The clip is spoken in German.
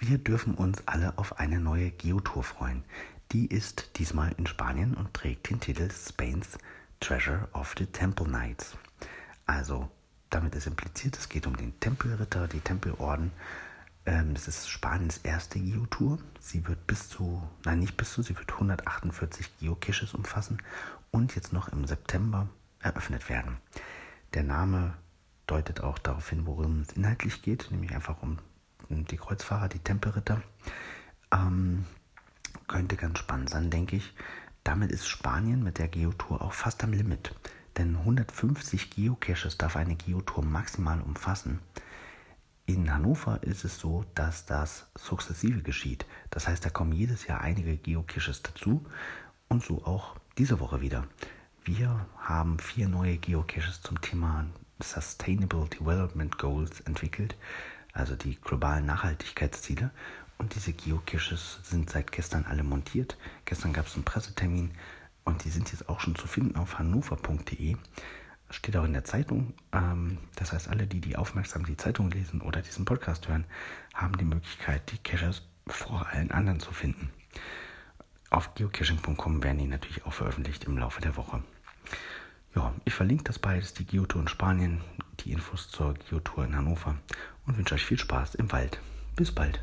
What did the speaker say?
Wir dürfen uns alle auf eine neue Geotour freuen. Die ist diesmal in Spanien und trägt den Titel Spain's Treasure of the Temple Knights. Also, damit ist impliziert, es geht um den Tempelritter, die Tempelorden. Ähm, es ist Spaniens erste Geotour. Sie wird bis zu, nein, nicht bis zu, sie wird 148 Geocaches umfassen und jetzt noch im September eröffnet werden. Der Name deutet auch darauf hin, worum es inhaltlich geht, nämlich einfach um die Kreuzfahrer, die Tempelritter. Ähm, könnte ganz spannend sein, denke ich. Damit ist Spanien mit der Geotour auch fast am Limit. Denn 150 Geocaches darf eine Geotour maximal umfassen. In Hannover ist es so, dass das sukzessive geschieht. Das heißt, da kommen jedes Jahr einige Geocaches dazu und so auch diese Woche wieder. Wir haben vier neue Geocaches zum Thema Sustainable Development Goals entwickelt also die globalen Nachhaltigkeitsziele. Und diese Geocaches sind seit gestern alle montiert. Gestern gab es einen Pressetermin und die sind jetzt auch schon zu finden auf hannover.de. Steht auch in der Zeitung. Ähm, das heißt, alle, die, die aufmerksam die Zeitung lesen oder diesen Podcast hören, haben die Möglichkeit, die Caches vor allen anderen zu finden. Auf geocaching.com werden die natürlich auch veröffentlicht im Laufe der Woche. Ja, ich verlinke das beides, die Geotour in Spanien, die Infos zur Geotour in Hannover und wünsche euch viel Spaß im Wald. Bis bald.